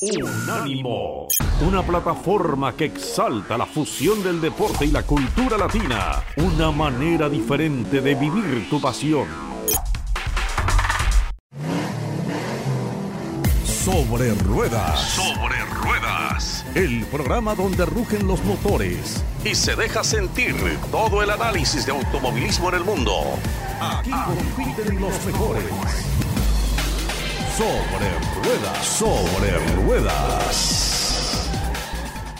Unánimo, una plataforma que exalta la fusión del deporte y la cultura latina, una manera diferente de vivir tu pasión. Sobre ruedas. Sobre ruedas. El programa donde rugen los motores y se deja sentir todo el análisis de automovilismo en el mundo. Aquí compiten los mejores. Sobre ruedas, sobre ruedas.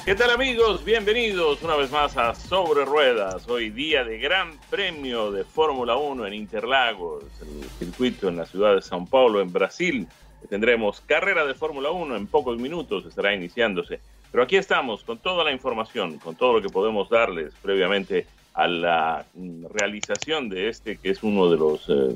¿Qué tal amigos? Bienvenidos una vez más a Sobre Ruedas. Hoy día de Gran Premio de Fórmula 1 en Interlagos, el circuito en la ciudad de São Paulo, en Brasil. Tendremos carrera de Fórmula 1 en pocos minutos, estará iniciándose. Pero aquí estamos con toda la información, con todo lo que podemos darles previamente a la realización de este, que es uno de los eh,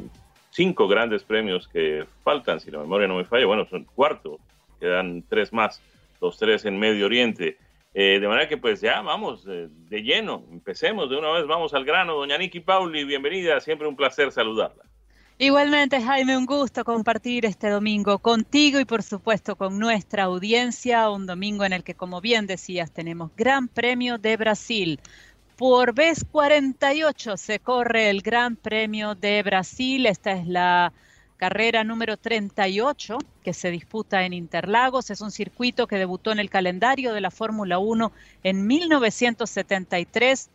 cinco grandes premios que faltan, si la memoria no me falla, bueno, son cuarto, quedan tres más, los tres en Medio Oriente. Eh, de manera que pues ya vamos eh, de lleno, empecemos de una vez, vamos al grano. Doña Niki Pauli, bienvenida, siempre un placer saludarla. Igualmente, Jaime, un gusto compartir este domingo contigo y por supuesto con nuestra audiencia, un domingo en el que, como bien decías, tenemos Gran Premio de Brasil. Por vez 48 se corre el Gran Premio de Brasil. Esta es la carrera número 38 que se disputa en Interlagos. Es un circuito que debutó en el calendario de la Fórmula 1 en 1973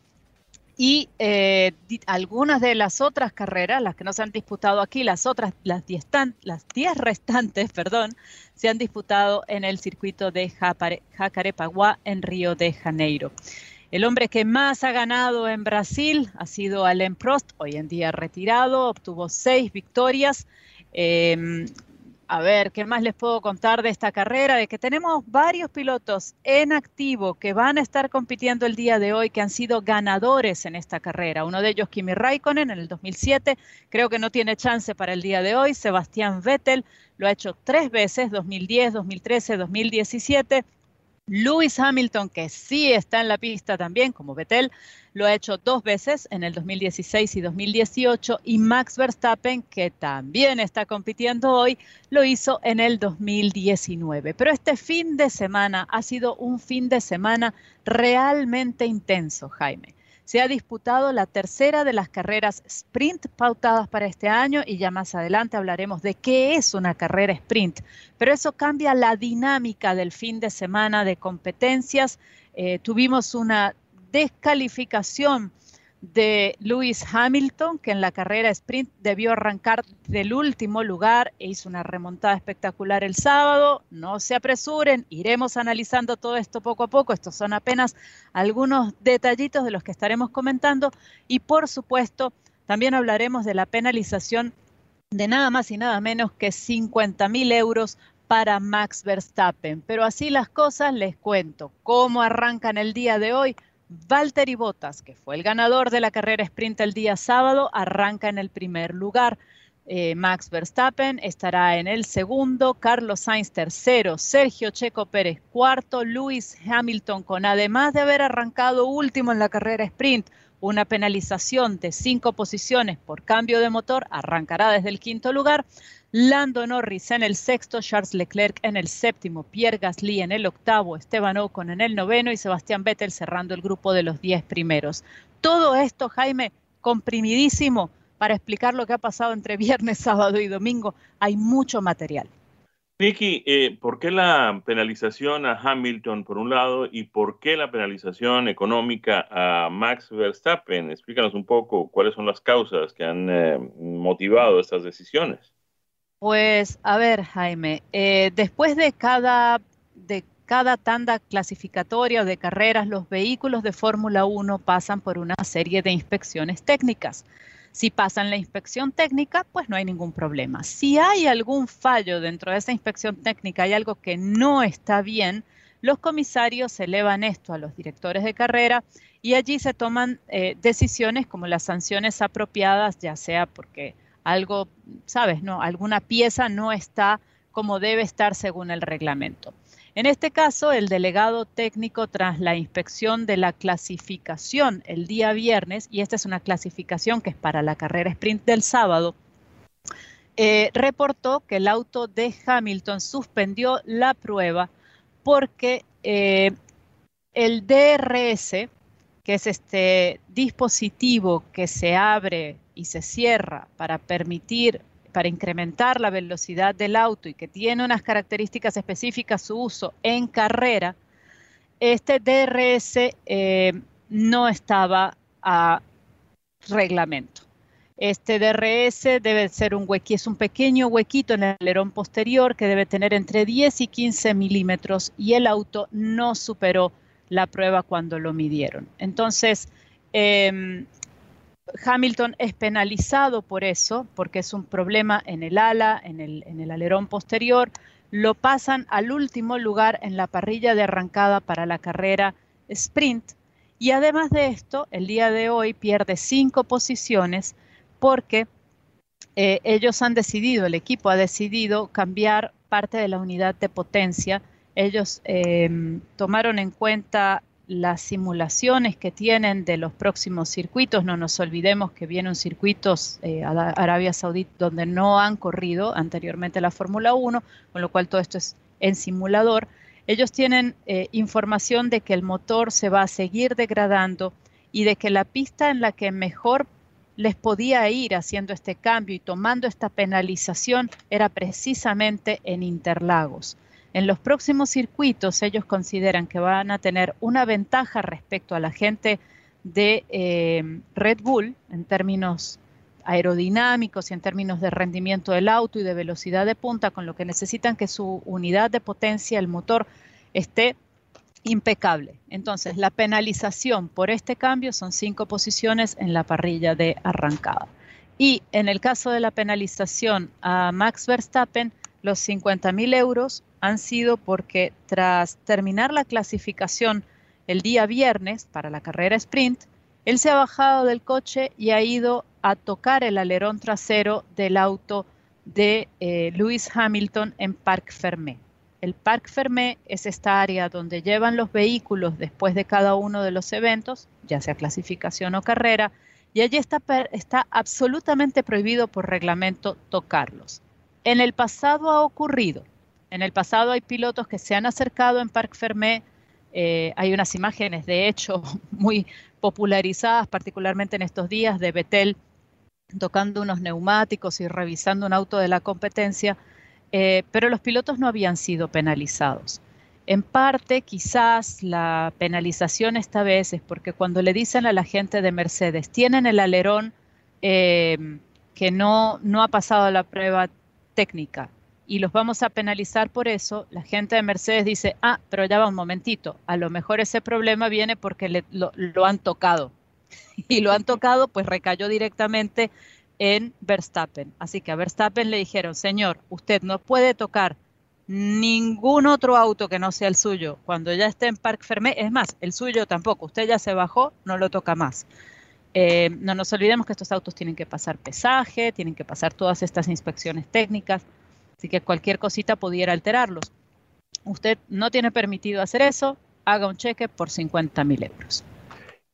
y eh, algunas de las otras carreras, las que no se han disputado aquí, las otras, las 10 las diez restantes, perdón, se han disputado en el circuito de Jacarepaguá en Río de Janeiro. El hombre que más ha ganado en Brasil ha sido Alain Prost, hoy en día retirado, obtuvo seis victorias. Em, a ver, ¿qué más les puedo contar de esta carrera? De que tenemos varios pilotos en activo que van a estar compitiendo el día de hoy, que han sido ganadores en esta carrera. Uno de ellos, Kimi Raikkonen, en el 2007, creo que no tiene chance para el día de hoy. Sebastián Vettel lo ha hecho tres veces, 2010, 2013, 2017. Lewis Hamilton, que sí está en la pista también, como Vettel, lo ha hecho dos veces en el 2016 y 2018, y Max Verstappen, que también está compitiendo hoy, lo hizo en el 2019. Pero este fin de semana ha sido un fin de semana realmente intenso, Jaime se ha disputado la tercera de las carreras sprint pautadas para este año y ya más adelante hablaremos de qué es una carrera sprint. Pero eso cambia la dinámica del fin de semana de competencias. Eh, tuvimos una descalificación de Lewis Hamilton, que en la carrera sprint debió arrancar del último lugar e hizo una remontada espectacular el sábado. No se apresuren, iremos analizando todo esto poco a poco. Estos son apenas algunos detallitos de los que estaremos comentando y por supuesto también hablaremos de la penalización de nada más y nada menos que 50 mil euros para Max Verstappen. Pero así las cosas, les cuento cómo arrancan el día de hoy Valtteri Bottas, que fue el ganador de la carrera sprint el día sábado, arranca en el primer lugar. Eh, Max Verstappen estará en el segundo, Carlos Sainz tercero, Sergio Checo Pérez cuarto, Lewis Hamilton con además de haber arrancado último en la carrera sprint, una penalización de cinco posiciones por cambio de motor, arrancará desde el quinto lugar. Lando Norris en el sexto, Charles Leclerc en el séptimo, Pierre Gasly en el octavo, Esteban Ocon en el noveno y Sebastián Vettel cerrando el grupo de los diez primeros. Todo esto, Jaime, comprimidísimo para explicar lo que ha pasado entre viernes, sábado y domingo. Hay mucho material. Vicky, eh, ¿por qué la penalización a Hamilton por un lado y por qué la penalización económica a Max Verstappen? Explícanos un poco cuáles son las causas que han eh, motivado estas decisiones. Pues a ver, Jaime, eh, después de cada, de cada tanda clasificatoria o de carreras, los vehículos de Fórmula 1 pasan por una serie de inspecciones técnicas. Si pasan la inspección técnica, pues no hay ningún problema. Si hay algún fallo dentro de esa inspección técnica, hay algo que no está bien, los comisarios elevan esto a los directores de carrera y allí se toman eh, decisiones como las sanciones apropiadas, ya sea porque algo, sabes, no, alguna pieza no está como debe estar según el reglamento. En este caso, el delegado técnico tras la inspección de la clasificación el día viernes, y esta es una clasificación que es para la carrera sprint del sábado, eh, reportó que el auto de Hamilton suspendió la prueba porque eh, el DRS, que es este dispositivo que se abre y se cierra para permitir, para incrementar la velocidad del auto y que tiene unas características específicas su uso en carrera, este DRS eh, no estaba a reglamento. Este DRS debe ser un huequito, es un pequeño huequito en el alerón posterior que debe tener entre 10 y 15 milímetros y el auto no superó la prueba cuando lo midieron. Entonces, em, Hamilton es penalizado por eso, porque es un problema en el ala, en el, en el alerón posterior. Lo pasan al último lugar en la parrilla de arrancada para la carrera sprint. Y además de esto, el día de hoy pierde cinco posiciones porque eh, ellos han decidido, el equipo ha decidido cambiar parte de la unidad de potencia. Ellos em, tomaron en cuenta las simulaciones que tienen de los próximos circuitos. No nos olvidemos que vienen circuitos eh, a Arabia Saudita donde no han corrido anteriormente la Fórmula 1, con lo cual todo esto es en simulador. Ellos tienen eh, información de que el motor se va a seguir degradando y de que la pista en la que mejor les podía ir haciendo este cambio y tomando esta penalización era precisamente en Interlagos. En los próximos circuitos ellos consideran que van a tener una ventaja respecto a la gente de eh, Red Bull en términos aerodinámicos y en términos de rendimiento del auto y de velocidad de punta, con lo que necesitan que su unidad de potencia, el motor, esté impecable. Entonces, la penalización por este cambio son cinco posiciones en la parrilla de arrancada. Y en el caso de la penalización a Max Verstappen, los 50 mil euros han sido porque tras terminar la clasificación el día viernes para la carrera sprint, él se ha bajado del coche y ha ido a tocar el alerón trasero del auto de eh, Lewis Hamilton en Parc Fermé. El Parc Fermé es esta área donde llevan los vehículos después de cada uno de los eventos, ya sea clasificación o carrera, y allí está, está absolutamente prohibido por reglamento tocarlos. En el pasado ha ocurrido. En el pasado hay pilotos que se han acercado en Parc Fermé. Eh, hay unas imágenes, de hecho, muy popularizadas, particularmente en estos días, de Betel tocando unos neumáticos y revisando un auto de la competencia eh, pero los pilotos no habían sido penalizados. En parte, quizás la penalización esta vez es porque cuando le dicen a la gente de Mercedes, tienen el alerón eh, que no, no ha pasado la prueba técnica y los vamos a penalizar por eso, la gente de Mercedes dice, ah, pero ya va un momentito, a lo mejor ese problema viene porque lo, lo han tocado. Y lo han tocado, pues recayó directamente en Verstappen. Así que a Verstappen le dijeron, señor, usted no puede tocar ningún otro auto que no sea el suyo cuando ya esté en Parc Fermé. Es más, el suyo tampoco. Usted ya se bajó, no lo toca más. Eh, no nos olvidemos que estos autos tienen que pasar pesaje, tienen que pasar todas estas inspecciones técnicas, así que cualquier cosita pudiera alterarlos. Usted no tiene permitido hacer eso, haga un cheque por 50 mil euros.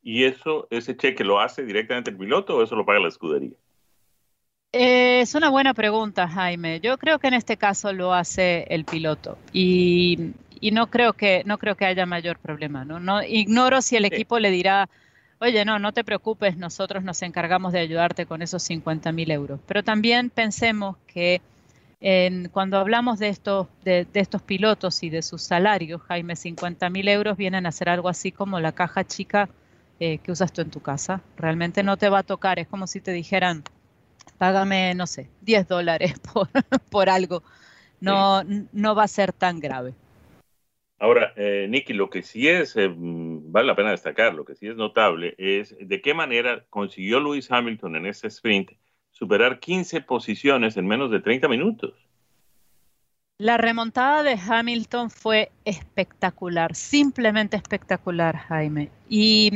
¿Y eso, ese cheque lo hace directamente el piloto o eso lo paga la escudería? Eh, es una buena pregunta, Jaime. Yo creo que en este caso lo hace el piloto y, no creo que no creo que haya mayor problema. No, no ignoro si el equipo le dirá, oye, no, no te preocupes, nosotros nos encargamos de ayudarte con esos 50 mil euros. Pero también pensemos que cuando hablamos de estos de, estos pilotos y de sus salarios, Jaime, 50 mil euros vienen a ser algo así como la caja chica eh, que usas tú en tu casa. Realmente no te va a tocar. Es como si te dijeran págame, no sé, 10 dólares por, por algo. No, no va a ser tan grave. Ahora, eh, Nicky, lo que sí es, eh, vale la pena destacar, lo que sí es notable es de qué manera consiguió Lewis Hamilton en ese sprint superar 15 posiciones en menos de 30 minutos. La remontada de Hamilton fue espectacular, simplemente espectacular, Jaime. Y,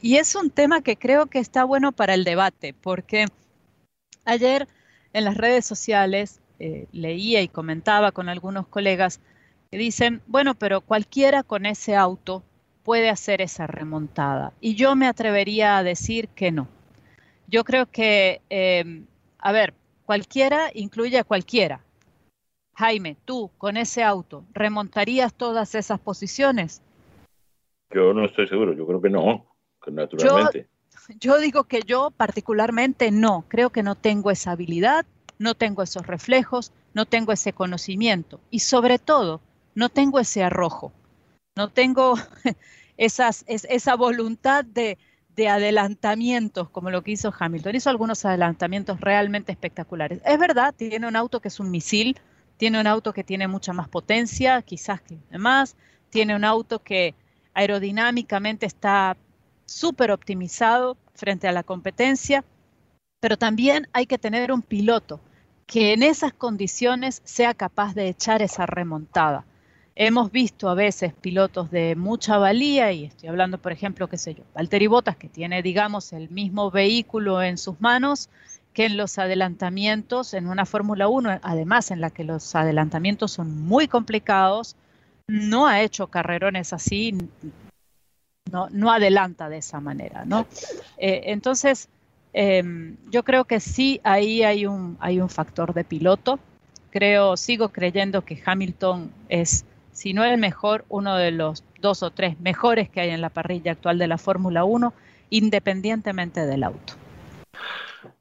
y es un tema que creo que está bueno para el debate, porque Ayer en las redes sociales eh, leía y comentaba con algunos colegas que dicen, bueno, pero cualquiera con ese auto puede hacer esa remontada. Y yo me atrevería a decir que no. Yo creo que, em, a ver, cualquiera incluye a cualquiera. Jaime, tú con ese auto, ¿remontarías todas esas posiciones? Yo no estoy seguro, yo creo que no, naturalmente. Yo, yo digo que yo particularmente no, creo que no tengo esa habilidad, no tengo esos reflejos, no tengo ese conocimiento y sobre todo no tengo ese arrojo, no tengo esa voluntad de, de adelantamientos como lo que hizo Hamilton. Hizo algunos adelantamientos realmente espectaculares. Es verdad, tiene un auto que es un misil, tiene un auto que tiene mucha más potencia, quizás que demás, tiene un auto que aerodinámicamente está súper optimizado frente a la competencia, pero también hay que tener un piloto que en esas condiciones sea capaz de echar esa remontada. Hemos visto a veces pilotos de mucha valía, y estoy hablando, por ejemplo, qué sé yo, Valtteri Bottas, que tiene, digamos, el mismo vehículo en sus manos que en los adelantamientos en una Fórmula 1, además en la que los adelantamientos son muy complicados, no ha hecho carrerones así, no, adelanta de esa manera, ¿no? Eh, entonces, em, yo creo que sí, ahí hay un, hay un factor de piloto. Creo, sigo creyendo que Hamilton es si no el mejor, uno de los dos o tres mejores que hay en la parrilla actual de la Fórmula 1, independientemente del auto.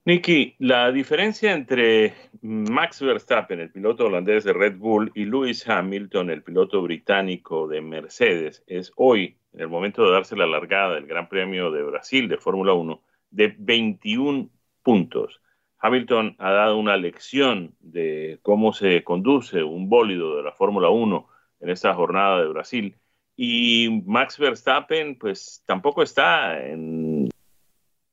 Nicky, la diferencia entre Max Verstappen, el piloto holandés de Red Bull, y Lewis Hamilton, el piloto británico de Mercedes, es hoy, en el momento de darse la largada del Gran Premio de Brasil de Fórmula 1, de 21 puntos. Hamilton ha dado una lección de cómo se conduce un bólido de la Fórmula 1 en esta jornada de Brasil. Y Max Verstappen, pues tampoco está en,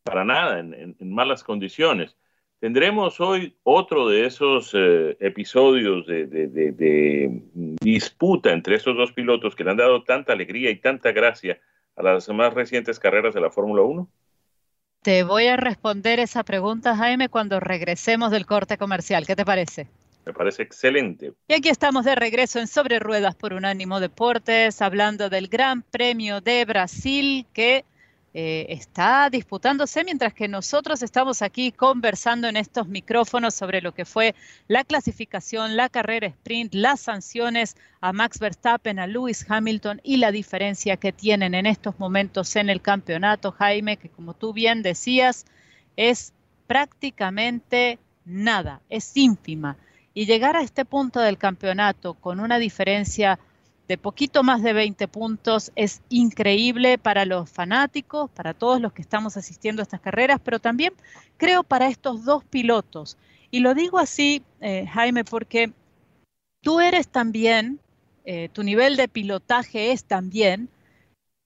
para nada en, malas condiciones. Tendremos hoy otro de esos eh, episodios de, disputa entre esos dos pilotos que le han dado tanta alegría y tanta gracia a las más recientes carreras de la Fórmula 1. Te voy a responder esa pregunta, Jaime, cuando regresemos del corte comercial. ¿Qué te parece? Me parece excelente. Y aquí estamos de regreso en Sobre Ruedas por Unánimo Deportes, hablando del Gran Premio de Brasil que eh, está disputándose mientras que nosotros estamos aquí conversando en estos micrófonos sobre lo que fue la clasificación, la carrera sprint, las sanciones a Max Verstappen, a Lewis Hamilton y la diferencia que tienen en estos momentos en el campeonato, Jaime, que como tú bien decías, es prácticamente nada, es ínfima y llegar a este punto del campeonato con una diferencia de poquito más de 20 puntos es increíble para los fanáticos, para todos los que estamos asistiendo a estas carreras, pero también creo para estos dos pilotos. Y lo digo así, eh, Jaime, porque tú eres también, eh, tu nivel de pilotaje es también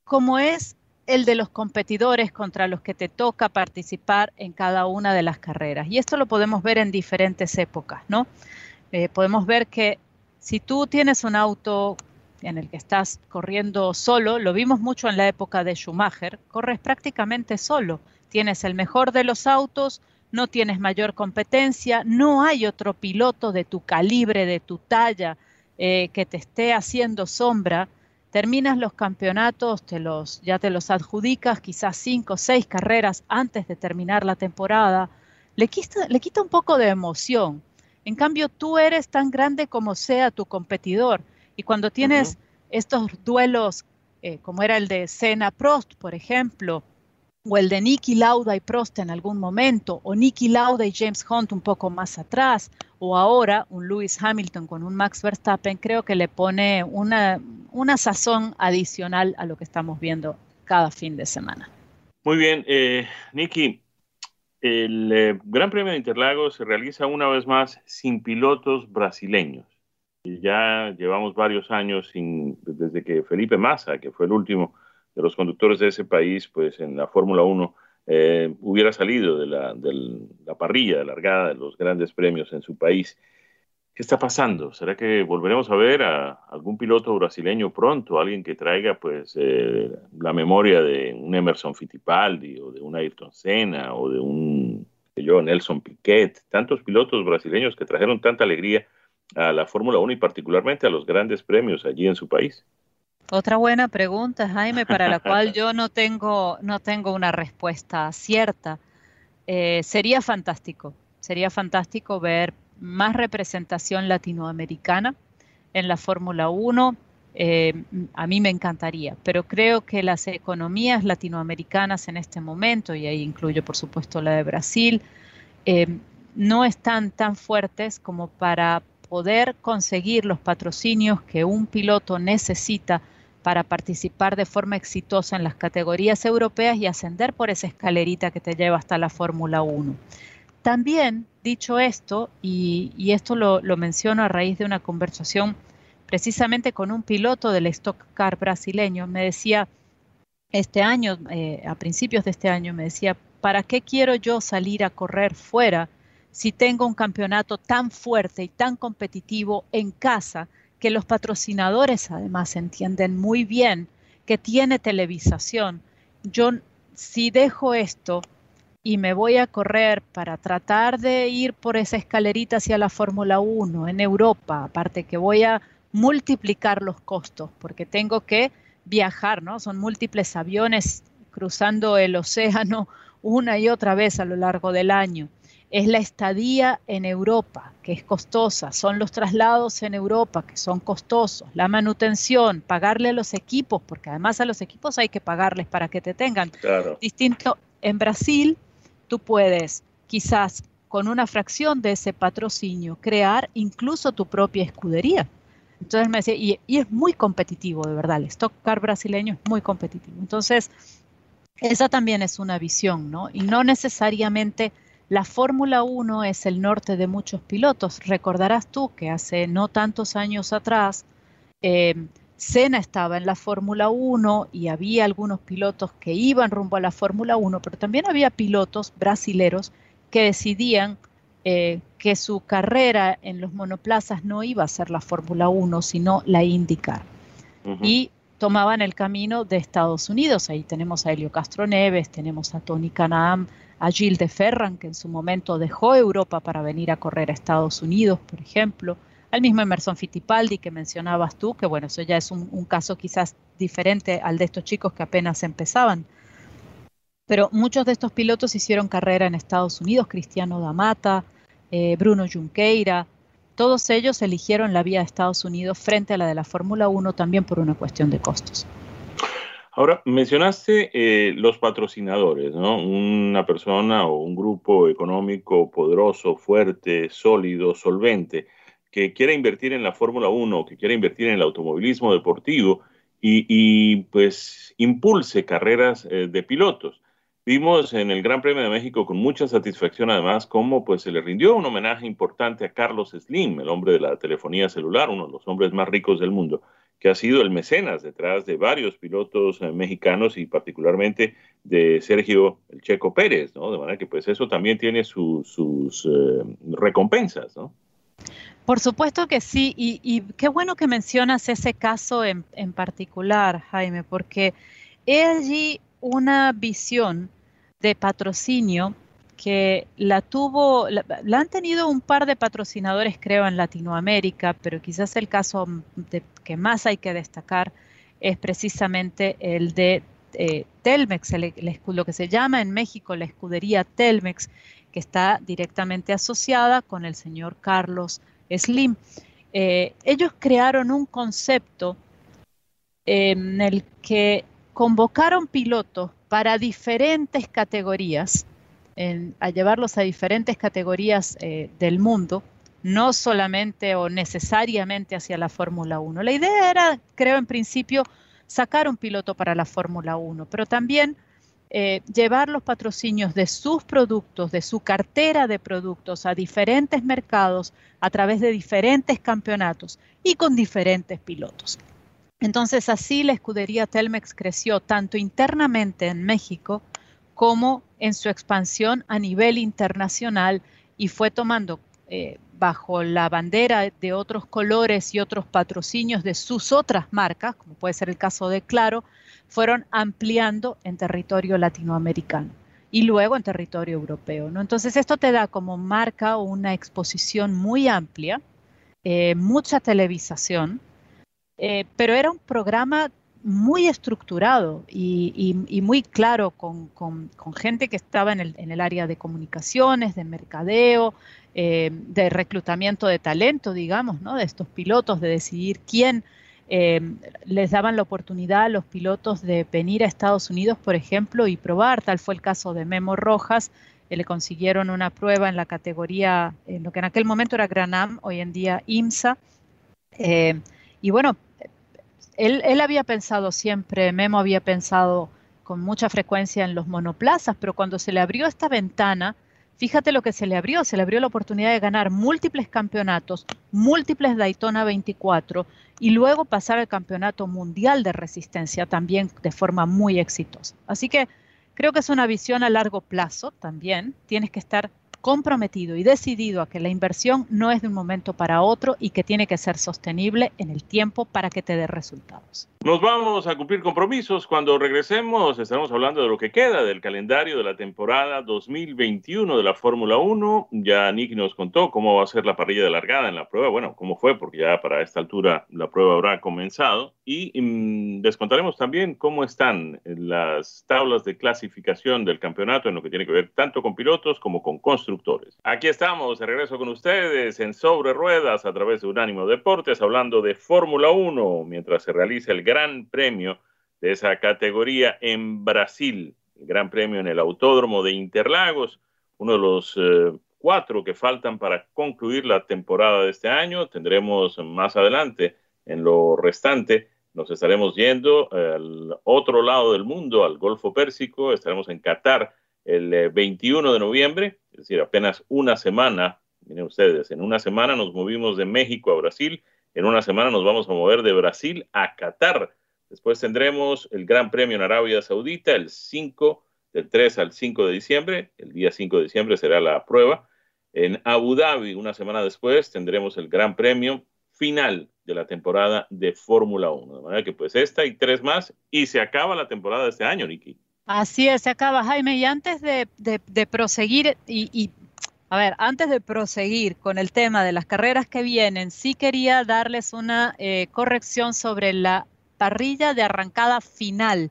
como es el de los competidores contra los que te toca participar en cada una de las carreras. Y esto lo podemos ver en diferentes épocas, ¿no? Eh, podemos ver que si tú tienes un auto en el que estás corriendo solo, lo vimos mucho en la época de Schumacher, corres prácticamente solo, tienes el mejor de los autos, no tienes mayor competencia, no hay otro piloto de tu calibre, de tu talla, eh, que te esté haciendo sombra, terminas los campeonatos, te los, ya te los adjudicas, quizás cinco o seis carreras antes de terminar la temporada, le quita, le quita un poco de emoción. En cambio, tú eres tan grande como sea tu competidor. Y cuando tienes estos duelos, eh, como era el de Senna Prost, por ejemplo, o el de Nicky Lauda y Prost en algún momento, o Nicky Lauda y James Hunt un poco más atrás, o ahora un Lewis Hamilton con un Max Verstappen, creo que le pone una, una sazón adicional a lo que estamos viendo cada fin de semana. Muy bien, eh, Nicky, el eh, Gran Premio de Interlagos se realiza una vez más sin pilotos brasileños. Y ya llevamos varios años sin, desde que Felipe Massa, que fue el último de los conductores de ese país, pues en la Fórmula 1 eh, hubiera salido de la, de la parrilla de largada de los grandes premios en su país. ¿Qué está pasando? ¿Será que volveremos a ver a algún piloto brasileño pronto? Alguien que traiga pues eh, la memoria de un Emerson Fittipaldi o de un Ayrton Senna o de un Nelson Piquet, tantos pilotos brasileños que trajeron tanta alegría a la Fórmula 1 y particularmente a los grandes premios allí en su país. Otra buena pregunta, Jaime, para la cual yo no tengo, no tengo una respuesta cierta. Eh, sería fantástico, sería fantástico ver más representación latinoamericana en la Fórmula 1. Eh, a mí me encantaría, pero creo que las economías latinoamericanas en este momento, y ahí incluyo por supuesto la de Brasil, eh, no están tan fuertes como para poder conseguir los patrocinios que un piloto necesita para participar de forma exitosa en las categorías europeas y ascender por esa escalerita que te lleva hasta la Fórmula 1. También, dicho esto, y, esto lo, menciono a raíz de una conversación precisamente con un piloto del Stock Car brasileño, me decía, este año, eh, a principios de este año, me decía, ¿para qué quiero yo salir a correr fuera si tengo un campeonato tan fuerte y tan competitivo en casa que los patrocinadores además entienden muy bien que tiene televisación? Yo si dejo esto y me voy a correr para tratar de ir por esa escalerita hacia la Fórmula 1 en Europa, aparte que voy a multiplicar los costos porque tengo que viajar, ¿no? Son múltiples aviones cruzando el océano una y otra vez a lo largo del año. Es la estadía en Europa, que es costosa, son los traslados en Europa, que son costosos, la manutención, pagarle a los equipos, porque además a los equipos hay que pagarles para que te tengan. Distinto en Brasil, tú puedes quizás con una fracción de ese patrocinio crear incluso tu propia escudería. Entonces me decía, y, es muy competitivo, de verdad, el stock car brasileño es muy competitivo. Entonces, esa también es una visión, ¿no? Y no necesariamente la Fórmula 1 es el norte de muchos pilotos. Recordarás tú que hace no tantos años atrás, eh, Senna estaba en la Fórmula 1 y había algunos pilotos que iban rumbo a la Fórmula 1, pero también había pilotos brasileros que decidían eh, que su carrera en los monoplazas no iba a ser la Fórmula 1, sino la IndyCar. Y tomaban el camino de Estados Unidos. Ahí tenemos a Helio Castro Neves, tenemos a Tony Canam, a Gilles de Ferran, que en su momento dejó Europa para venir a correr a Estados Unidos, por ejemplo al mismo Emerson Fittipaldi que mencionabas tú, que bueno, eso ya es un, caso quizás diferente al de estos chicos que apenas empezaban. Pero muchos de estos pilotos hicieron carrera en Estados Unidos, Cristiano Damata, eh, Bruno Junqueira, todos ellos eligieron la vía de Estados Unidos frente a la de la Fórmula 1 también por una cuestión de costos. Ahora, mencionaste eh, los patrocinadores, ¿no? Una persona o un grupo económico poderoso, fuerte, sólido, solvente que quiera invertir en la Fórmula 1 que quiera invertir en el automovilismo deportivo y, pues impulse carreras eh, de pilotos. Vimos en el Gran Premio de México con mucha satisfacción además cómo pues se le rindió un homenaje importante a Carlos Slim, el hombre de la telefonía celular, uno de los hombres más ricos del mundo, que ha sido el mecenas detrás de varios pilotos eh, mexicanos y particularmente de Sergio el Checo Pérez, ¿no? De manera que pues eso también tiene sus eh, recompensas, ¿no? Por supuesto que sí, y, qué bueno que mencionas ese caso en, particular, Jaime, porque he allí una visión de patrocinio que la tuvo, la, han tenido un par de patrocinadores, creo, en Latinoamérica, pero quizás el caso que más hay que destacar es precisamente el de eh, Telmex, lo que se llama en México la escudería Telmex, que está directamente asociada con el señor Carlos Slim, eh, ellos crearon un concepto en el que convocaron pilotos para diferentes categorías, a llevarlos a diferentes categorías eh, del mundo, no solamente o necesariamente hacia la Fórmula 1. La idea era, creo en principio, sacar un piloto para la Fórmula 1, pero también eh, llevar los patrocinios de sus productos, de su cartera de productos a diferentes mercados a través de diferentes campeonatos y con diferentes pilotos. Entonces así la escudería Telmex creció tanto internamente en México como en su expansión a nivel internacional y fue tomando eh, bajo la bandera de otros colores y otros patrocinios de sus otras marcas, como puede ser el caso de Claro, fueron ampliando en territorio latinoamericano y luego en territorio europeo. ¿no? Entonces esto te da como marca una exposición muy amplia, eh, mucha televisación, eh, pero era un programa muy estructurado y, muy claro con, gente que estaba en el, área de comunicaciones, de mercadeo, eh, de reclutamiento de talento, digamos, ¿no? de estos pilotos, de decidir quién eh, les daban la oportunidad a los pilotos de venir a Estados Unidos, por ejemplo, y probar. Tal fue el caso de Memo Rojas, le consiguieron una prueba en la categoría, en lo que en aquel momento era Granam, hoy en día IMSA. Eh, y bueno, él, había pensado siempre, Memo había pensado con mucha frecuencia en los monoplazas, pero cuando se le abrió esta ventana, fíjate lo que se le abrió, se le abrió la oportunidad de ganar múltiples campeonatos, múltiples Daytona 24 y luego pasar al campeonato mundial de resistencia también de forma muy exitosa. Así que creo que es una visión a largo plazo también, tienes que estar comprometido y decidido a que la inversión no es de un momento para otro y que tiene que ser sostenible en el tiempo para que te dé resultados. Nos vamos a cumplir compromisos. Cuando regresemos estaremos hablando de lo que queda del calendario de la temporada 2021 de la Fórmula 1. Ya Nick nos contó cómo va a ser la parrilla de largada en la prueba. Bueno, cómo fue, porque ya para esta altura la prueba habrá comenzado. Y mm, les contaremos también cómo están las tablas de clasificación del campeonato en lo que tiene que ver tanto con pilotos como con constructores. Aquí estamos, de regreso con ustedes en Sobre Ruedas a través de Unánimo Deportes, hablando de Fórmula 1 mientras se realiza el Gran Premio de esa categoría en Brasil, el Gran Premio en el Autódromo de Interlagos, uno de los eh, cuatro que faltan para concluir la temporada de este año. Tendremos más adelante en lo restante, nos estaremos yendo al otro lado del mundo, al Golfo Pérsico, estaremos en Qatar el 21 eh, de noviembre, es decir, apenas una semana, miren ustedes, en una semana nos movimos de México a Brasil en una semana nos vamos a mover de Brasil a Qatar. Después tendremos el Gran Premio en Arabia Saudita el 5, del 3 al 5 de diciembre. El día 5 de diciembre será la prueba. En Abu Dhabi, una semana después, tendremos el Gran Premio final de la temporada de Fórmula 1. De manera que pues esta y tres más y se acaba la temporada de este año, Niki. Así es, se acaba, Jaime. Y antes de, proseguir y a ver, antes de proseguir con el tema de las carreras que vienen, sí quería darles una eh, corrección sobre la parrilla de arrancada final,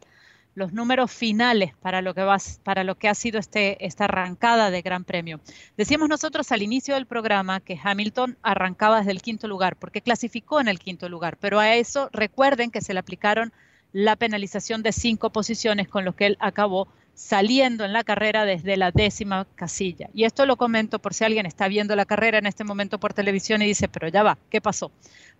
los números finales para lo que, va, para lo que ha sido este, esta arrancada de Gran Premio. Decíamos nosotros al inicio del programa que Hamilton arrancaba desde el quinto lugar, porque clasificó en el quinto lugar, pero a eso recuerden que se le aplicaron la penalización de cinco posiciones con lo que él acabó saliendo en la carrera desde la décima casilla. Y esto lo comento por si alguien está viendo la carrera en este momento por televisión y dice, pero ya va, ¿qué pasó?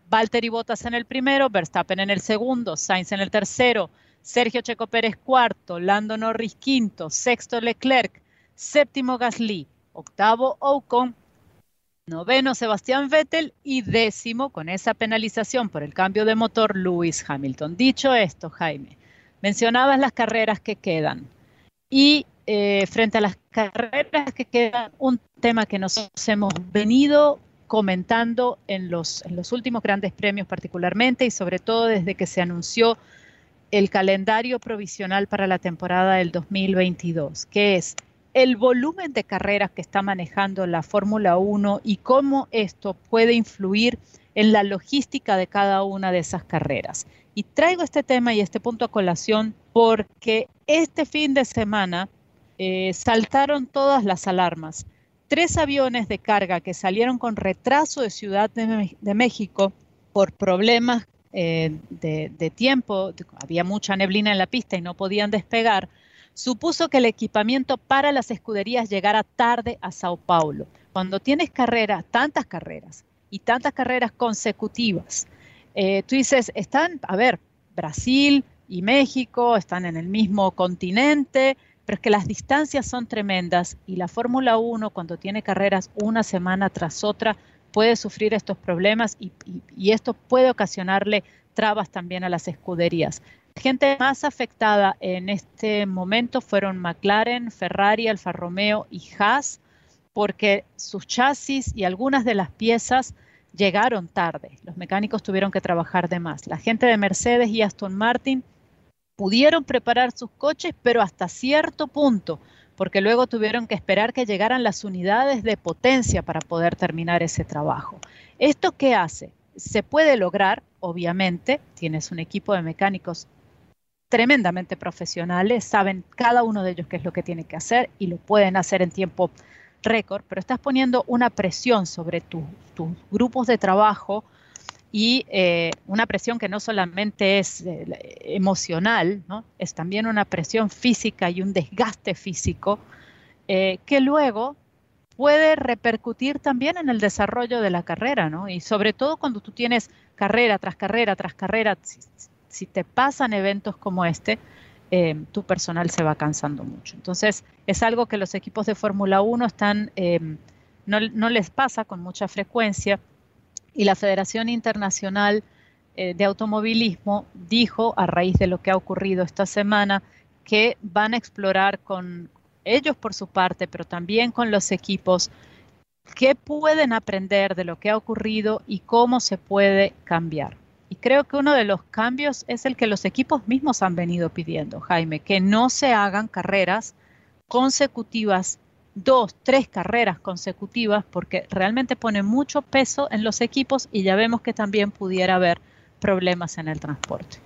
Valtteri Bottas en el primero, Verstappen en el segundo, Sainz en el tercero, Sergio Checo Pérez cuarto, Lando Norris quinto, sexto Leclerc, séptimo Gasly, octavo Ocon, noveno Sebastián Vettel. Y décimo con esa penalización por el cambio de motor Lewis Hamilton. Dicho esto, Jaime, mencionabas las carreras que quedan. Y eh, frente a las carreras que quedan, un tema que nos hemos venido comentando en los, en los últimos grandes premios particularmente y sobre todo desde que se anunció el calendario provisional para la temporada del 2022, que es el volumen de carreras que está manejando la Fórmula 1 y cómo esto puede influir en la logística de cada una de esas carreras. Y traigo este tema y este punto a colación porque este fin de semana eh, saltaron todas las alarmas. Tres aviones de carga que salieron con retraso de Ciudad de, México por problemas eh, de, tiempo, había mucha neblina en la pista y no podían despegar, supuso que el equipamiento para las escuderías llegara tarde a Sao Paulo. Cuando tienes carreras, tantas carreras y tantas carreras consecutivas, eh, tú dices, están, a ver, Brasil, y México, están en el mismo continente, pero es que las distancias son tremendas y la Fórmula 1 cuando tiene carreras una semana tras otra puede sufrir estos problemas y, esto puede ocasionarle trabas también a las escuderías. Gente más afectada en este momento fueron McLaren, Ferrari, Alfa Romeo y Haas, porque sus chasis y algunas de las piezas llegaron tarde. Los mecánicos tuvieron que trabajar de más. La gente de Mercedes y Aston Martin pudieron preparar sus coches, pero hasta cierto punto, porque luego tuvieron que esperar que llegaran las unidades de potencia para poder terminar ese trabajo. ¿Esto qué hace? Se puede lograr, obviamente, tienes un equipo de mecánicos tremendamente profesionales, saben cada uno de ellos qué es lo que tiene que hacer y lo pueden hacer en tiempo récord, pero estás poniendo una presión sobre tus grupos de trabajo y eh, una presión que no solamente es eh, emocional, es también una presión física y un desgaste físico eh, que luego puede repercutir también en el desarrollo de la carrera. Y sobre todo cuando tú tienes carrera tras carrera tras carrera, si te pasan eventos como este, tu personal se va cansando mucho. Entonces, es algo que los equipos de Fórmula 1 están, no, les pasa con mucha frecuencia y la Federación Internacional eh, de Automovilismo dijo, a raíz de lo que ha ocurrido esta semana, que van a explorar con ellos por su parte, pero también con los equipos, qué pueden aprender de lo que ha ocurrido y cómo se puede cambiar. Y creo que uno de los cambios es el que los equipos mismos han venido pidiendo, Jaime, que no se hagan carreras consecutivas, dos, tres carreras consecutivas, porque realmente pone mucho peso en los equipos y ya vemos que también pudiera haber problemas en el transporte.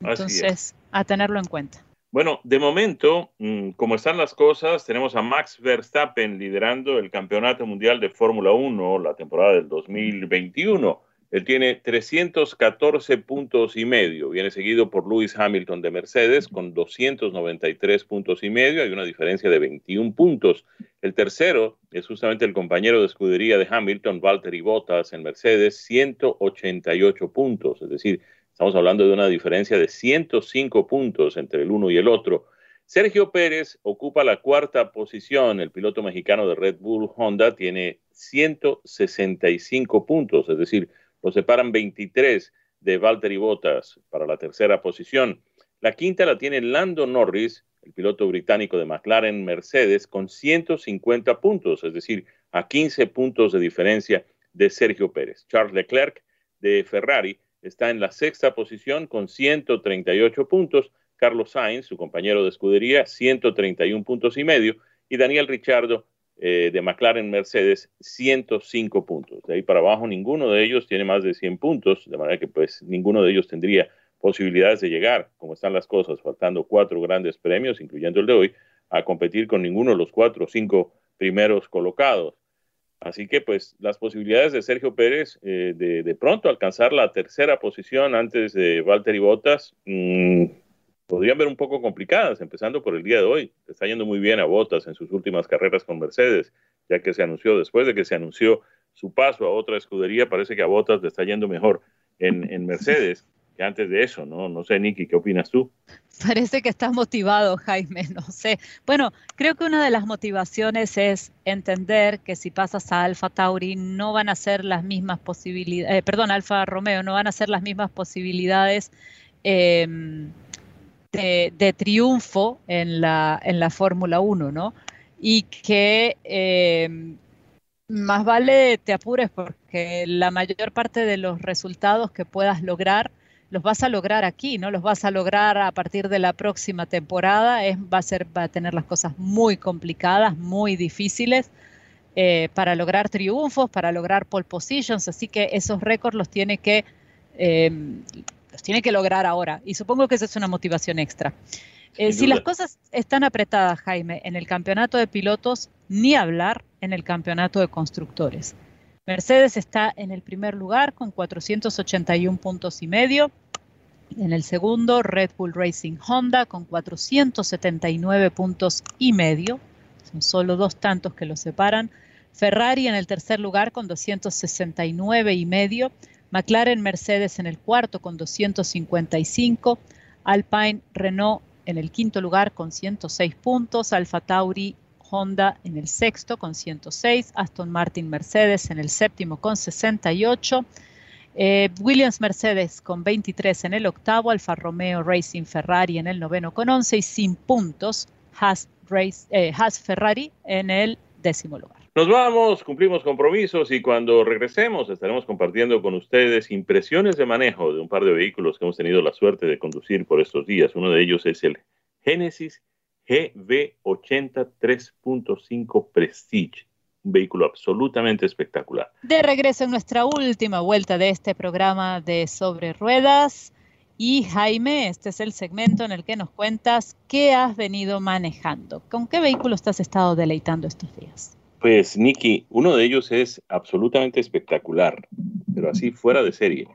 Entonces, a tenerlo en cuenta. Bueno, de momento, mm, como están las cosas, tenemos a Max Verstappen liderando el Campeonato Mundial de Fórmula 1 la temporada del 2021 él tiene 314 puntos y medio. Viene seguido por Lewis Hamilton de Mercedes con 293 puntos y medio. Hay una diferencia de 21 puntos. El tercero es justamente el compañero de escudería de Hamilton, Valtteri Bottas en Mercedes, 188 puntos. Es decir, estamos hablando de una diferencia de 105 puntos entre el uno y el otro. Sergio Pérez ocupa la cuarta posición. El piloto mexicano de Red Bull Honda tiene 165 puntos, es decir, lo separan 23 de Valtteri Bottas para la tercera posición. La quinta la tiene Lando Norris, el piloto británico de McLaren Mercedes, con 150 puntos, es decir, a 15 puntos de diferencia de Sergio Pérez. Charles Leclerc de Ferrari está en la sexta posición con 138 puntos. Carlos Sainz, su compañero de escudería, 131 puntos y medio. Y Daniel Richardo eh, de McLaren Mercedes 105 puntos. De ahí para abajo ninguno de ellos tiene más de 100 puntos, de manera que pues ninguno de ellos tendría posibilidades de llegar, como están las cosas, faltando cuatro grandes premios, incluyendo el de hoy, a competir con ninguno de los cuatro o cinco primeros colocados. Así que pues las posibilidades de Sergio Pérez eh, de, de, pronto alcanzar la tercera posición antes de Valtteri Bottas, mmm, podrían ver un poco complicadas, empezando por el día de hoy. Está yendo muy bien a Bottas en sus últimas carreras con Mercedes, ya que se anunció, después de que se anunció su paso a otra escudería, parece que a Bottas le está yendo mejor en, Mercedes que antes de eso, ¿no? No sé, Nicky, ¿qué opinas tú? Parece que estás motivado, Jaime, no sé. Bueno, creo que una de las motivaciones es entender que si pasas a Alfa Tauri no van a ser las mismas posibilidades, eh, perdón, Alfa Romeo, no van a ser las mismas posibilidades. Eh, de, triunfo en la, en la Fórmula 1, ¿no? Y que eh, más vale te apures porque la mayor parte de los resultados que puedas lograr los vas a lograr aquí, ¿no? Los vas a lograr a partir de la próxima temporada. Es, va, a ser, va a tener las cosas muy complicadas, muy difíciles eh, para lograr triunfos, para lograr pole positions. Así que esos récords los tiene que eh, tiene que lograr ahora. Y supongo que esa es una motivación extra. Eh, si las cosas están apretadas, Jaime, en el campeonato de pilotos, ni hablar en el campeonato de constructores. Mercedes está en el primer lugar con 481 puntos y medio. En el segundo, Red Bull Racing Honda con 479 puntos y medio. Son solo dos tantos que los separan. Ferrari en el tercer lugar con 269 y medio. McLaren Mercedes en el cuarto con 255, Alpine Renault en el quinto lugar con 106 puntos, Alfa Tauri Honda en el sexto con 106, Aston Martin Mercedes en el séptimo con 68, eh, Williams Mercedes con 23 en el octavo, Alfa Romeo Racing Ferrari en el noveno con 11 y sin puntos, eh, Haas Ferrari en el décimo lugar. Nos vamos, cumplimos compromisos y cuando regresemos estaremos compartiendo con ustedes impresiones de manejo de un par de vehículos que hemos tenido la suerte de conducir por estos días. Uno de ellos es el Genesis GV80 3.5 Prestige, un vehículo absolutamente espectacular. De regreso en nuestra última vuelta de este programa de Sobre Ruedas Y Jaime, este es el segmento en el que nos cuentas qué has venido manejando. ¿Con qué vehículo estás estado deleitando estos días? Pues, Nicky, uno de ellos es absolutamente espectacular, pero así fuera de serie.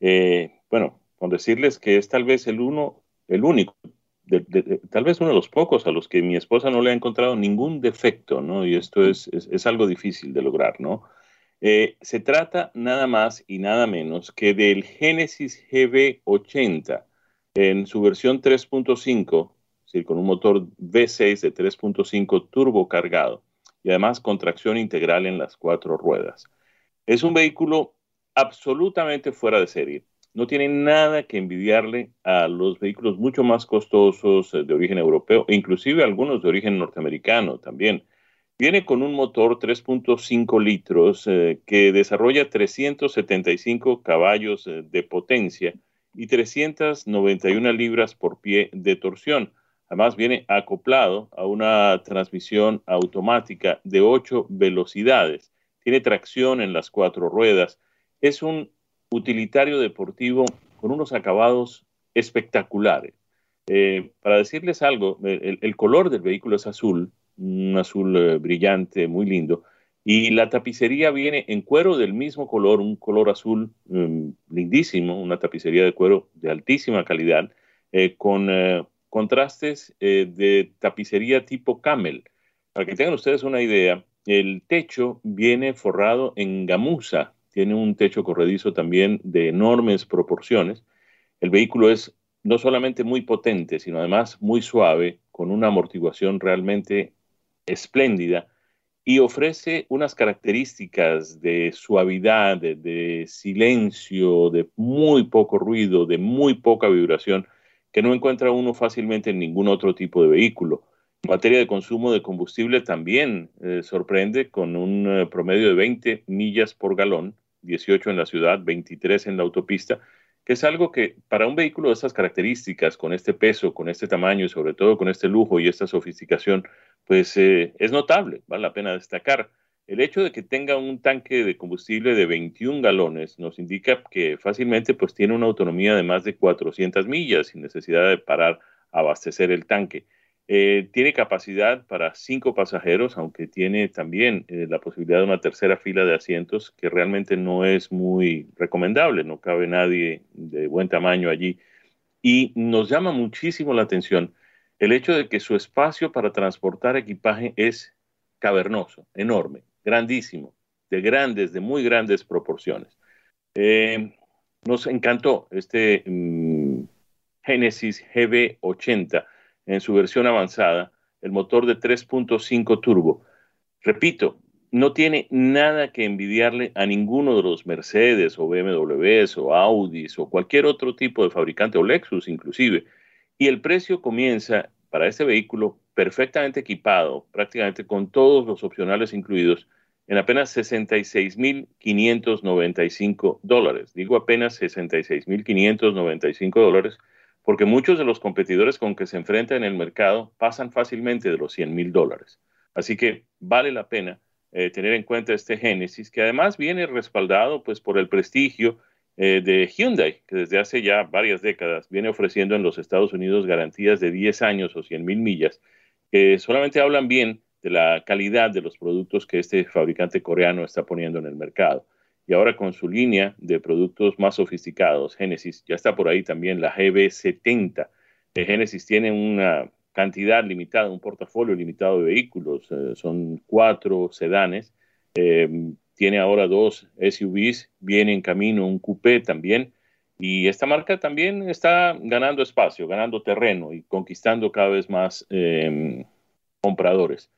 Eh, bueno, con decirles que es tal vez el uno, el único, tal vez uno de los pocos a los que mi esposa no le ha encontrado ningún defecto, ¿no? Y esto es, es, algo difícil de lograr, ¿no? Eh, se trata nada más y nada menos que del Genesis GB80 en su versión 3.5, con un motor V6 de 3.5 turbo cargado y además con tracción integral en las cuatro ruedas. Es un vehículo absolutamente fuera de serie no tiene nada que envidiarle a los vehículos mucho más costosos eh, de origen europeo inclusive algunos de origen norteamericano también. Viene con un motor 3.5 litros eh, que desarrolla 375 caballos eh, de potencia y 391 libras por pie de torsión. Además viene acoplado a una transmisión automática de 8 velocidades. Tiene tracción en las cuatro ruedas. Es un utilitario deportivo con unos acabados espectaculares. Eh, para decirles algo, el, color del vehículo es azul, un azul eh, brillante, muy lindo, y la tapicería viene en cuero del mismo color, un color azul mm, lindísimo, una tapicería de cuero de altísima calidad, eh, con contrastes de tapicería tipo camel. Para que tengan ustedes una idea, el techo viene forrado en gamuza, tiene un techo corredizo también de enormes proporciones. El vehículo es no solamente muy potente, sino además muy suave, con una amortiguación realmente espléndida y ofrece unas características de suavidad, de, silencio, de muy poco ruido, de muy poca vibración que no encuentra uno fácilmente en ningún otro tipo de vehículo. En materia de consumo de combustible también eh, sorprende con un eh, promedio de 20 millas por galón 18 en la ciudad, 23 en la autopista, que es algo que para un vehículo de estas características, con este peso, con este tamaño y sobre todo con este lujo y esta sofisticación, pues eh, es notable, vale la pena destacar. El hecho de que tenga un tanque de combustible de 21 galones nos indica que fácilmente pues tiene una autonomía de más de 400 millas sin necesidad de parar a abastecer el tanque. Eh, tiene capacidad para cinco pasajeros, aunque tiene también eh, la posibilidad de una tercera fila de asientos que realmente no es muy recomendable, no cabe nadie de buen tamaño allí. Y nos llama muchísimo la atención el hecho de que su espacio para transportar equipaje es cavernoso, enorme, grandísimo, de grandes, de muy grandes proporciones. Eh, nos encantó este mm, Genesis GB80 en su versión avanzada, el motor de 3.5 turbo. Repito, no tiene nada que envidiarle a ninguno de los Mercedes o BMWs o Audis o cualquier otro tipo de fabricante o Lexus inclusive. Y el precio comienza para este vehículo perfectamente equipado, prácticamente con todos los opcionales incluidos, en apenas 66.595 dólares. Digo apenas 66.595 dólares porque muchos de los competidores con que se enfrenta en el mercado pasan fácilmente de los 100 mil dólares. Así que vale la pena eh, tener en cuenta este Génesis, que además viene respaldado pues, por el prestigio eh, de Hyundai, que desde hace ya varias décadas viene ofreciendo en los Estados Unidos garantías de 10 años o 100 mil millas, que solamente hablan bien de la calidad de los productos que este fabricante coreano está poniendo en el mercado y ahora con su línea de productos más sofisticados, Genesis, ya está por ahí también la GB70. Eh, Genesis tiene una cantidad limitada, un portafolio limitado de vehículos, eh, son cuatro sedanes, eh, tiene ahora dos SUVs, viene en camino un coupé también, y esta marca también está ganando espacio, ganando terreno y conquistando cada vez más compradores.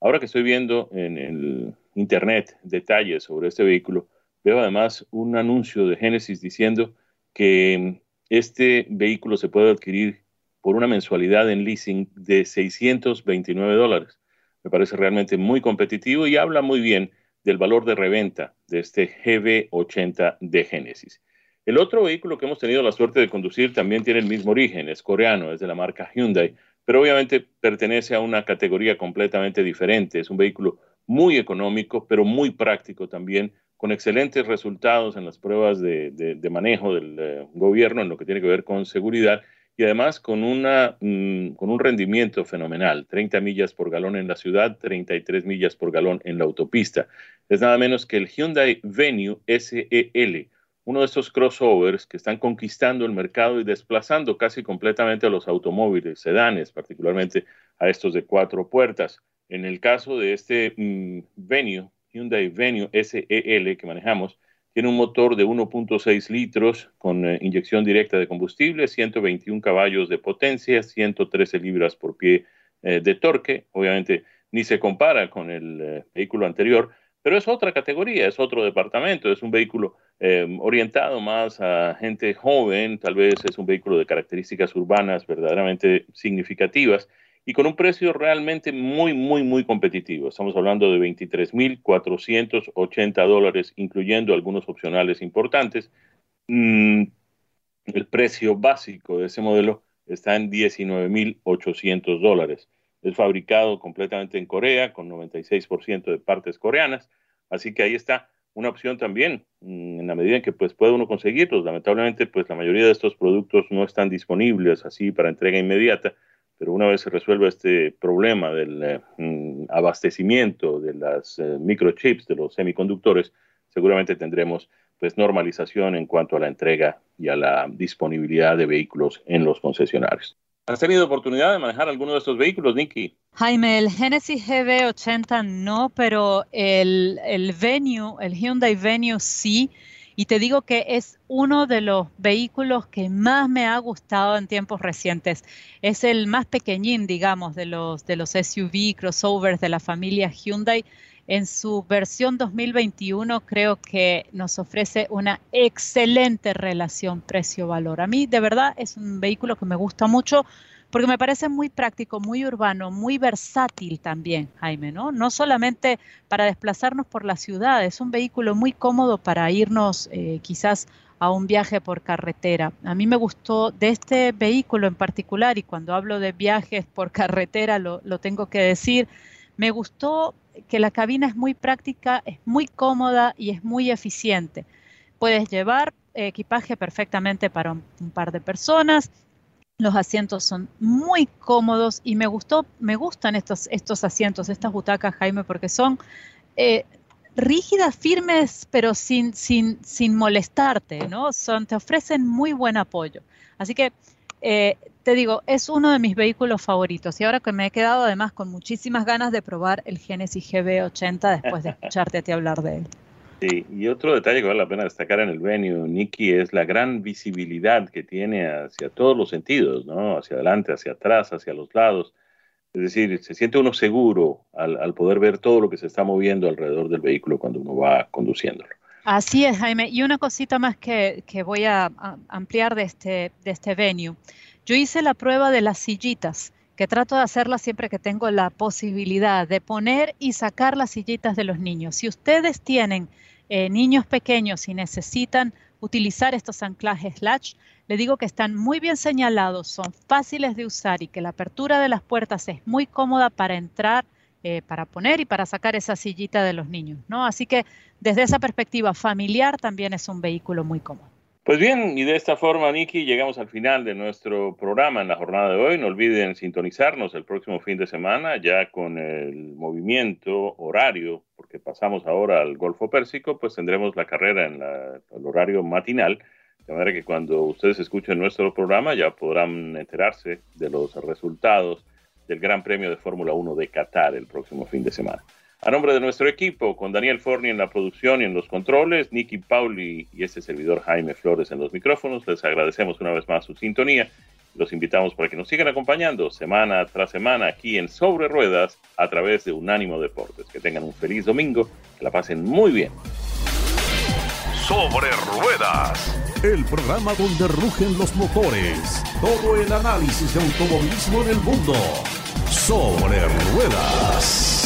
Ahora que estoy viendo en el internet detalles sobre este vehículo, Veo además un anuncio de Genesis diciendo que este vehículo se puede adquirir por una mensualidad en leasing de 629 dólares. Me parece realmente muy competitivo y habla muy bien del valor de reventa de este GB80 de Genesis. El otro vehículo que hemos tenido la suerte de conducir también tiene el mismo origen, es coreano, es de la marca Hyundai, pero obviamente pertenece a una categoría completamente diferente. Es un vehículo muy económico, pero muy práctico también con excelentes resultados en las pruebas de, manejo del eh, gobierno en lo que tiene que ver con seguridad y además con, una, mm, con un rendimiento fenomenal, 30 millas por galón en la ciudad, 33 millas por galón en la autopista. Es nada menos que el Hyundai Venue SEL, uno de estos crossovers que están conquistando el mercado y desplazando casi completamente a los automóviles, sedanes, particularmente a estos de cuatro puertas. En el caso de este mm, Venue, Hyundai Venue SEL que manejamos, tiene un motor de 1.6 litros con eh, inyección directa de combustible, 121 caballos de potencia, 113 libras por pie eh, de torque. Obviamente ni se compara con el eh, vehículo anterior, pero es otra categoría, es otro departamento, es un vehículo orientado más a gente joven, tal vez es un vehículo de características urbanas verdaderamente significativas y con un precio realmente muy, muy, muy competitivo. Estamos hablando de 23.480 dólares, incluyendo algunos opcionales importantes. Mm, el precio básico de ese modelo está en 19.800 dólares. Es fabricado completamente en Corea, con 96% de partes coreanas. Así que ahí está una opción también, mm, en la medida en que pues, puede uno conseguirlos. Lamentablemente, pues la mayoría de estos productos no están disponibles así para entrega inmediata pero una vez se resuelva este problema del eh, mm, abastecimiento de las eh, microchips, de los semiconductores, seguramente tendremos pues normalización en cuanto a la entrega y a la disponibilidad de vehículos en los concesionarios. ¿Has tenido oportunidad de manejar alguno de estos vehículos, Nicky? Jaime, el Genesis GV80 no, pero el, el Venue, el Hyundai Venue sí. Y te digo que es uno de los vehículos que más me ha gustado en tiempos recientes. Es el más pequeñín, digamos, de los, SUV crossovers de la familia Hyundai. En su versión 2021 creo que nos ofrece una excelente relación precio-valor. A mí de verdad es un vehículo que me gusta mucho porque me parece muy práctico, muy urbano, muy versátil también, Jaime, ¿no? No solamente para desplazarnos por la ciudad, es un vehículo muy cómodo para irnos eh, quizás a un viaje por carretera. A mí me gustó de este vehículo en particular, y cuando hablo de viajes por carretera lo, tengo que decir, me gustó que la cabina es muy práctica, es muy cómoda y es muy eficiente. Puedes llevar equipaje perfectamente para un par de personas, los asientos son muy cómodos y me gustó, me gustan estos, estos asientos, estas butacas, Jaime, porque son eh, rígidas, firmes, pero sin, sin, sin molestarte, ¿no? Son, te ofrecen muy buen apoyo. Así que eh, te digo, es uno de mis vehículos favoritos y ahora que me he quedado además con muchísimas ganas de probar el Genesis GB80 después de escucharte a ti hablar de él. Sí, y otro detalle que vale la pena destacar en el venue, Nicky, es la gran visibilidad que tiene hacia todos los sentidos, ¿no? Hacia adelante, hacia atrás, hacia los lados. Es decir, se siente uno seguro al, poder ver todo lo que se está moviendo alrededor del vehículo cuando uno va conduciéndolo. Así es, Jaime. Y una cosita más que, que voy a, ampliar de este, de este venue. Yo hice la prueba de las sillitas que trato de hacerla siempre que tengo la posibilidad de poner y sacar las sillitas de los niños. Si ustedes tienen eh, niños pequeños y necesitan utilizar estos anclajes latch, le digo que están muy bien señalados, son fáciles de usar y que la apertura de las puertas es muy cómoda para entrar, eh, para poner y para sacar esa sillita de los niños, ¿no? Así que desde esa perspectiva familiar también es un vehículo muy cómodo. Pues bien, y de esta forma, Niki, llegamos al final de nuestro programa en la jornada de hoy. No olviden sintonizarnos el próximo fin de semana, ya con el movimiento horario, porque pasamos ahora al Golfo Pérsico, pues tendremos la carrera en el horario matinal, de manera que cuando ustedes escuchen nuestro programa ya podrán enterarse de los resultados del Gran Premio de Fórmula 1 de Qatar el próximo fin de semana. A nombre de nuestro equipo, con Daniel Forni en la producción y en los controles, Nicky Pauli y este servidor Jaime Flores en los micrófonos, les agradecemos una vez más su sintonía. Los invitamos para que nos sigan acompañando semana tras semana aquí en Sobre Ruedas a través de Unánimo Deportes. Que tengan un feliz domingo, que la pasen muy bien. Sobre Ruedas, el programa donde rugen los motores, todo el análisis de automovilismo en el mundo. Sobre Ruedas.